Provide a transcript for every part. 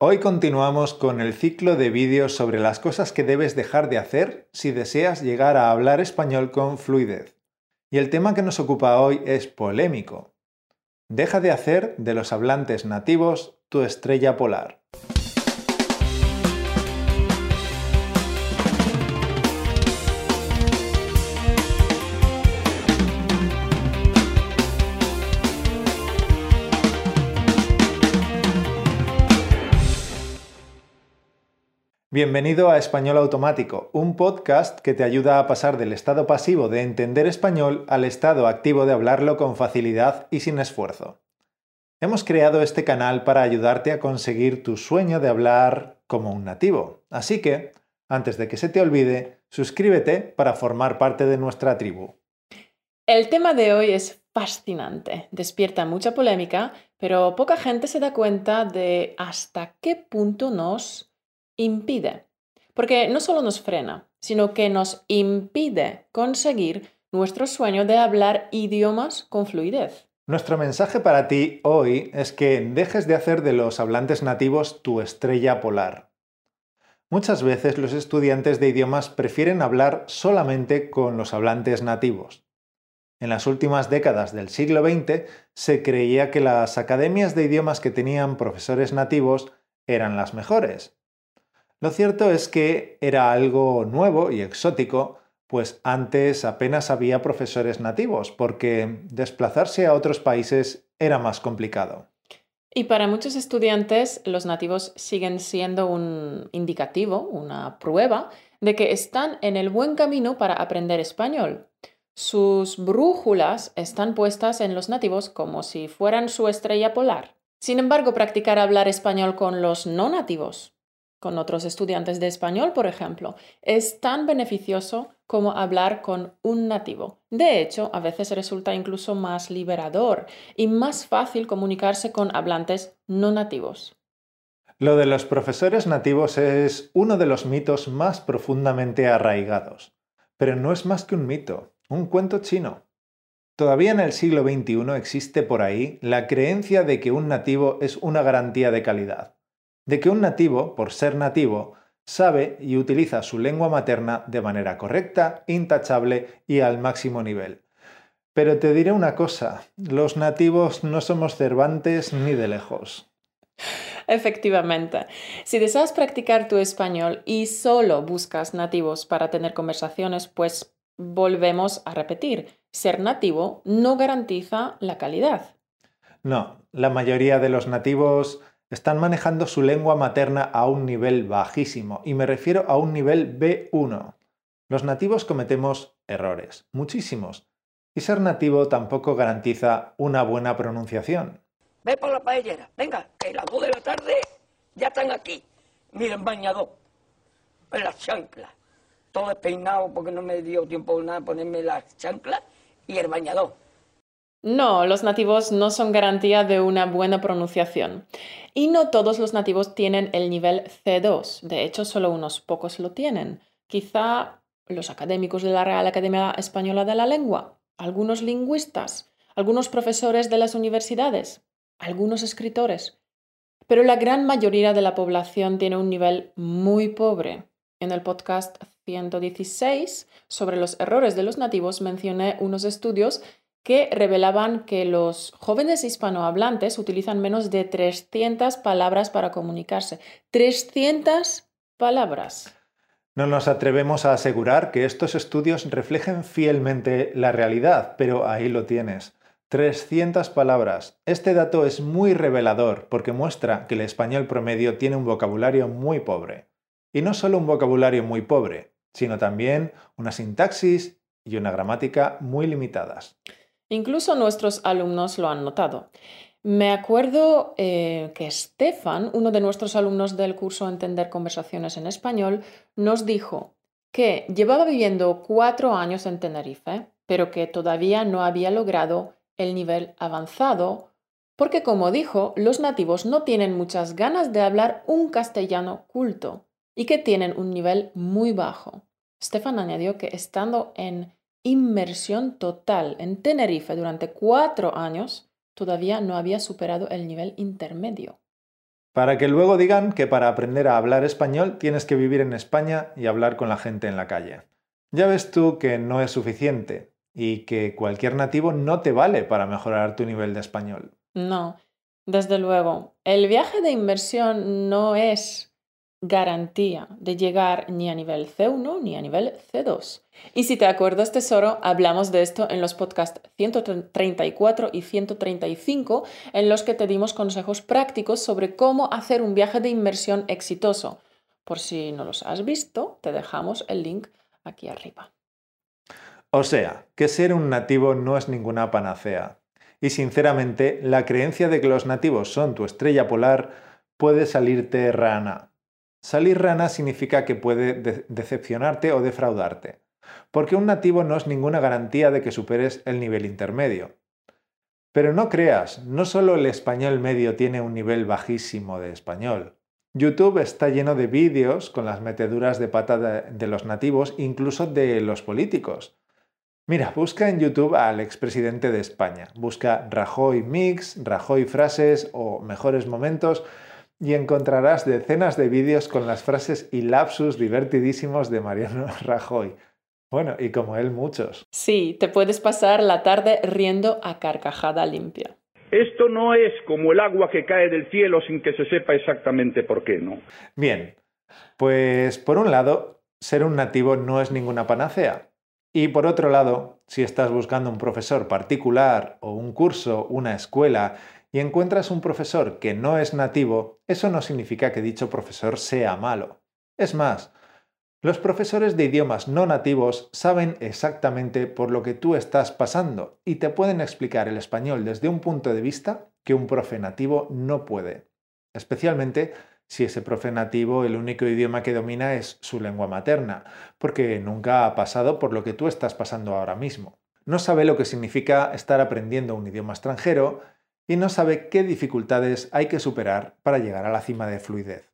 Hoy continuamos con el ciclo de vídeos sobre las cosas que debes dejar de hacer si deseas llegar a hablar español con fluidez. Y el tema que nos ocupa hoy es polémico. Deja de hacer de los hablantes nativos tu estrella polar. Bienvenido a Español Automático, un podcast que te ayuda a pasar del estado pasivo de entender español al estado activo de hablarlo con facilidad y sin esfuerzo. Hemos creado este canal para ayudarte a conseguir tu sueño de hablar como un nativo. Así que, antes de que se te olvide, suscríbete para formar parte de nuestra tribu. El tema de hoy es fascinante, despierta mucha polémica, pero poca gente se da cuenta de hasta qué punto nos impide. Porque no solo nos frena, sino que nos impide conseguir nuestro sueño de hablar idiomas con fluidez. Nuestro mensaje para ti hoy es que dejes de hacer de los hablantes nativos tu estrella polar. Muchas veces los estudiantes de idiomas prefieren hablar solamente con los hablantes nativos. En las últimas décadas del siglo XX se creía que las academias de idiomas que tenían profesores nativos eran las mejores, lo cierto es que era algo nuevo y exótico, pues antes apenas había profesores nativos, porque desplazarse a otros países era más complicado. Y para muchos estudiantes, los nativos siguen siendo un indicativo, una prueba de que están en el buen camino para aprender español. Sus brújulas están puestas en los nativos como si fueran su estrella polar. Sin embargo, practicar hablar español con los no nativos con otros estudiantes de español, por ejemplo, es tan beneficioso como hablar con un nativo. De hecho, a veces resulta incluso más liberador y más fácil comunicarse con hablantes no nativos. Lo de los profesores nativos es uno de los mitos más profundamente arraigados. Pero no es más que un mito, un cuento chino. Todavía en el siglo XXI existe por ahí la creencia de que un nativo es una garantía de calidad de que un nativo, por ser nativo, sabe y utiliza su lengua materna de manera correcta, intachable y al máximo nivel. Pero te diré una cosa, los nativos no somos Cervantes ni de lejos. Efectivamente. Si deseas practicar tu español y solo buscas nativos para tener conversaciones, pues volvemos a repetir, ser nativo no garantiza la calidad. No, la mayoría de los nativos están manejando su lengua materna a un nivel bajísimo, y me refiero a un nivel B1. Los nativos cometemos errores, muchísimos, y ser nativo tampoco garantiza una buena pronunciación. Ve por la paellera, venga, que las dos de la tarde ya están aquí. Miren, bañador, en las chanclas, todo despeinado porque no me dio tiempo nada ponerme las chanclas y el bañador. No, los nativos no son garantía de una buena pronunciación. Y no todos los nativos tienen el nivel C2. De hecho, solo unos pocos lo tienen. Quizá los académicos de la Real Academia Española de la Lengua, algunos lingüistas, algunos profesores de las universidades, algunos escritores. Pero la gran mayoría de la población tiene un nivel muy pobre. En el podcast 116 sobre los errores de los nativos mencioné unos estudios que revelaban que los jóvenes hispanohablantes utilizan menos de 300 palabras para comunicarse. 300 palabras. No nos atrevemos a asegurar que estos estudios reflejen fielmente la realidad, pero ahí lo tienes. 300 palabras. Este dato es muy revelador porque muestra que el español promedio tiene un vocabulario muy pobre. Y no solo un vocabulario muy pobre, sino también una sintaxis y una gramática muy limitadas. Incluso nuestros alumnos lo han notado. Me acuerdo eh, que Stefan, uno de nuestros alumnos del curso Entender Conversaciones en Español, nos dijo que llevaba viviendo cuatro años en Tenerife, pero que todavía no había logrado el nivel avanzado, porque como dijo, los nativos no tienen muchas ganas de hablar un castellano culto y que tienen un nivel muy bajo. Stefan añadió que estando en inmersión total en Tenerife durante cuatro años, todavía no había superado el nivel intermedio. para que luego digan que para aprender a hablar español tienes que vivir en España y hablar con la gente en la calle. Ya ves tú que no es suficiente y que cualquier nativo no te vale para mejorar tu nivel de español. No, desde luego. El viaje de inversión no es garantía de llegar ni a nivel C1 ni a nivel C2. Y si te acuerdas, tesoro, hablamos de esto en los podcasts 134 y 135, en los que te dimos consejos prácticos sobre cómo hacer un viaje de inversión exitoso. Por si no los has visto, te dejamos el link aquí arriba. O sea, que ser un nativo no es ninguna panacea. Y sinceramente, la creencia de que los nativos son tu estrella polar puede salirte rana. Salir rana significa que puede decepcionarte o defraudarte, porque un nativo no es ninguna garantía de que superes el nivel intermedio. Pero no creas, no solo el español medio tiene un nivel bajísimo de español. YouTube está lleno de vídeos con las meteduras de pata de, los nativos, incluso de los políticos. Mira, busca en YouTube al expresidente de España. Busca Rajoy Mix, Rajoy Frases o Mejores Momentos y encontrarás decenas de vídeos con las frases y lapsus divertidísimos de Mariano Rajoy. Bueno, y como él muchos. Sí, te puedes pasar la tarde riendo a carcajada limpia. Esto no es como el agua que cae del cielo sin que se sepa exactamente por qué, ¿no? Bien, pues por un lado, ser un nativo no es ninguna panacea. Y por otro lado, si estás buscando un profesor particular o un curso, una escuela y encuentras un profesor que no es nativo, eso no significa que dicho profesor sea malo. Es más, los profesores de idiomas no nativos saben exactamente por lo que tú estás pasando y te pueden explicar el español desde un punto de vista que un profe nativo no puede, especialmente si ese profe nativo el único idioma que domina es su lengua materna, porque nunca ha pasado por lo que tú estás pasando ahora mismo. No sabe lo que significa estar aprendiendo un idioma extranjero y no sabe qué dificultades hay que superar para llegar a la cima de fluidez.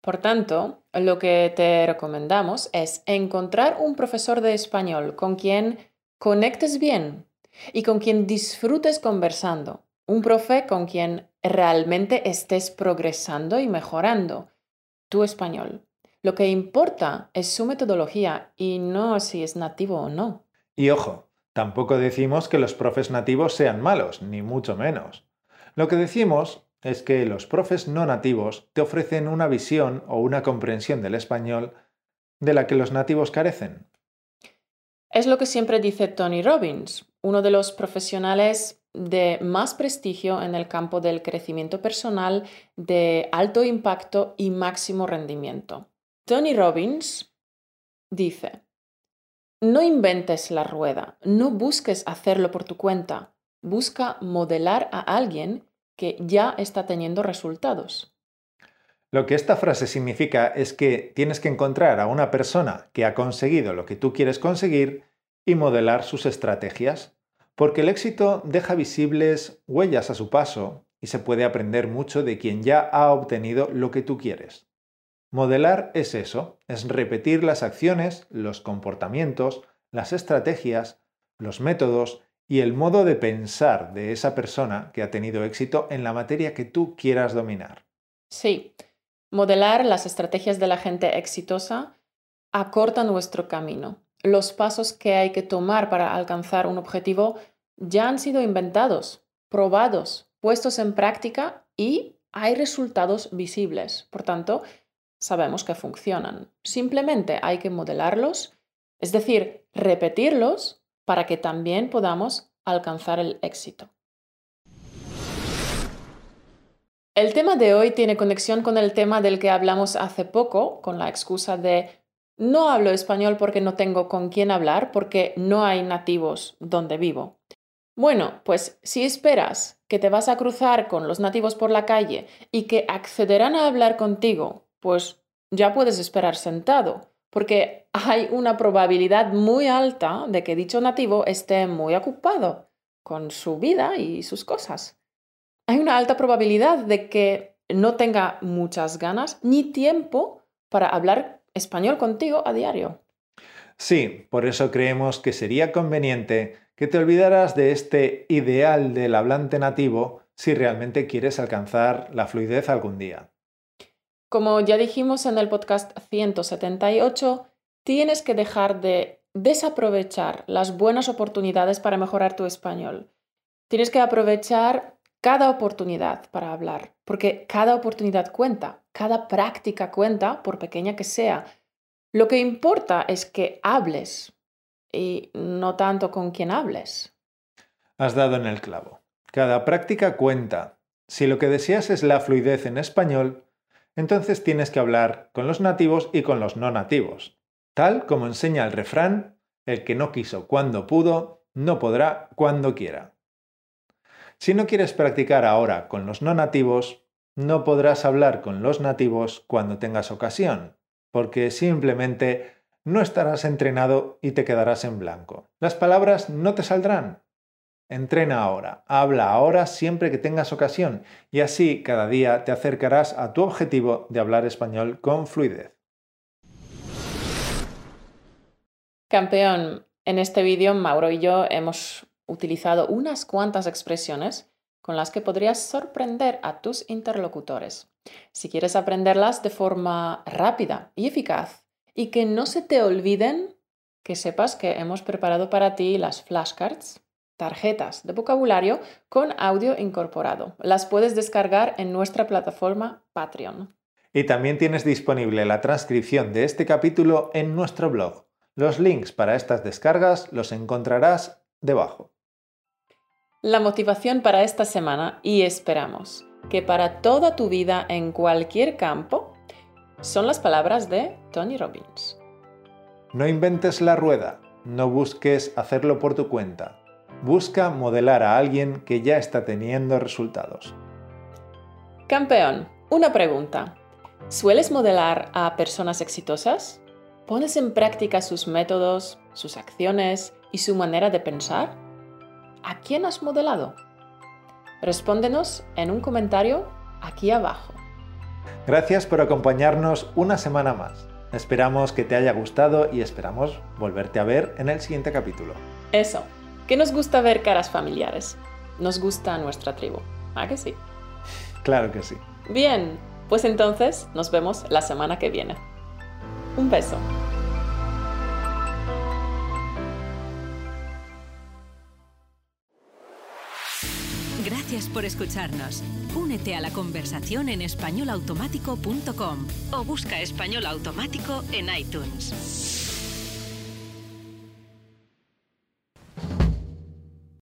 Por tanto, lo que te recomendamos es encontrar un profesor de español con quien conectes bien y con quien disfrutes conversando. Un profe con quien realmente estés progresando y mejorando tu español. Lo que importa es su metodología y no si es nativo o no. Y ojo, Tampoco decimos que los profes nativos sean malos, ni mucho menos. Lo que decimos es que los profes no nativos te ofrecen una visión o una comprensión del español de la que los nativos carecen. Es lo que siempre dice Tony Robbins, uno de los profesionales de más prestigio en el campo del crecimiento personal de alto impacto y máximo rendimiento. Tony Robbins dice, no inventes la rueda, no busques hacerlo por tu cuenta, busca modelar a alguien que ya está teniendo resultados. Lo que esta frase significa es que tienes que encontrar a una persona que ha conseguido lo que tú quieres conseguir y modelar sus estrategias, porque el éxito deja visibles huellas a su paso y se puede aprender mucho de quien ya ha obtenido lo que tú quieres. Modelar es eso, es repetir las acciones, los comportamientos, las estrategias, los métodos y el modo de pensar de esa persona que ha tenido éxito en la materia que tú quieras dominar. Sí, modelar las estrategias de la gente exitosa acorta nuestro camino. Los pasos que hay que tomar para alcanzar un objetivo ya han sido inventados, probados, puestos en práctica y hay resultados visibles. Por tanto, sabemos que funcionan. Simplemente hay que modelarlos, es decir, repetirlos para que también podamos alcanzar el éxito. El tema de hoy tiene conexión con el tema del que hablamos hace poco, con la excusa de no hablo español porque no tengo con quién hablar, porque no hay nativos donde vivo. Bueno, pues si esperas que te vas a cruzar con los nativos por la calle y que accederán a hablar contigo pues ya puedes esperar sentado, porque hay una probabilidad muy alta de que dicho nativo esté muy ocupado con su vida y sus cosas. Hay una alta probabilidad de que no tenga muchas ganas ni tiempo para hablar español contigo a diario. Sí, por eso creemos que sería conveniente que te olvidaras de este ideal del hablante nativo si realmente quieres alcanzar la fluidez algún día. Como ya dijimos en el podcast 178, tienes que dejar de desaprovechar las buenas oportunidades para mejorar tu español. Tienes que aprovechar cada oportunidad para hablar, porque cada oportunidad cuenta, cada práctica cuenta, por pequeña que sea. Lo que importa es que hables y no tanto con quien hables. Has dado en el clavo. Cada práctica cuenta. Si lo que deseas es la fluidez en español, entonces tienes que hablar con los nativos y con los no nativos. Tal como enseña el refrán, el que no quiso cuando pudo, no podrá cuando quiera. Si no quieres practicar ahora con los no nativos, no podrás hablar con los nativos cuando tengas ocasión, porque simplemente no estarás entrenado y te quedarás en blanco. Las palabras no te saldrán. Entrena ahora, habla ahora siempre que tengas ocasión y así cada día te acercarás a tu objetivo de hablar español con fluidez. Campeón, en este vídeo Mauro y yo hemos utilizado unas cuantas expresiones con las que podrías sorprender a tus interlocutores. Si quieres aprenderlas de forma rápida y eficaz y que no se te olviden, que sepas que hemos preparado para ti las flashcards tarjetas de vocabulario con audio incorporado. Las puedes descargar en nuestra plataforma Patreon. Y también tienes disponible la transcripción de este capítulo en nuestro blog. Los links para estas descargas los encontrarás debajo. La motivación para esta semana y esperamos que para toda tu vida en cualquier campo son las palabras de Tony Robbins. No inventes la rueda, no busques hacerlo por tu cuenta busca modelar a alguien que ya está teniendo resultados. Campeón, una pregunta. ¿Sueles modelar a personas exitosas? ¿Pones en práctica sus métodos, sus acciones y su manera de pensar? ¿A quién has modelado? Respóndenos en un comentario aquí abajo. Gracias por acompañarnos una semana más. Esperamos que te haya gustado y esperamos volverte a ver en el siguiente capítulo. Eso que nos gusta ver caras familiares. Nos gusta nuestra tribu. ¿Ah que sí? Claro que sí. Bien, pues entonces nos vemos la semana que viene. Un beso. Gracias por escucharnos. Únete a la conversación en españolautomático.com o busca español automático en iTunes.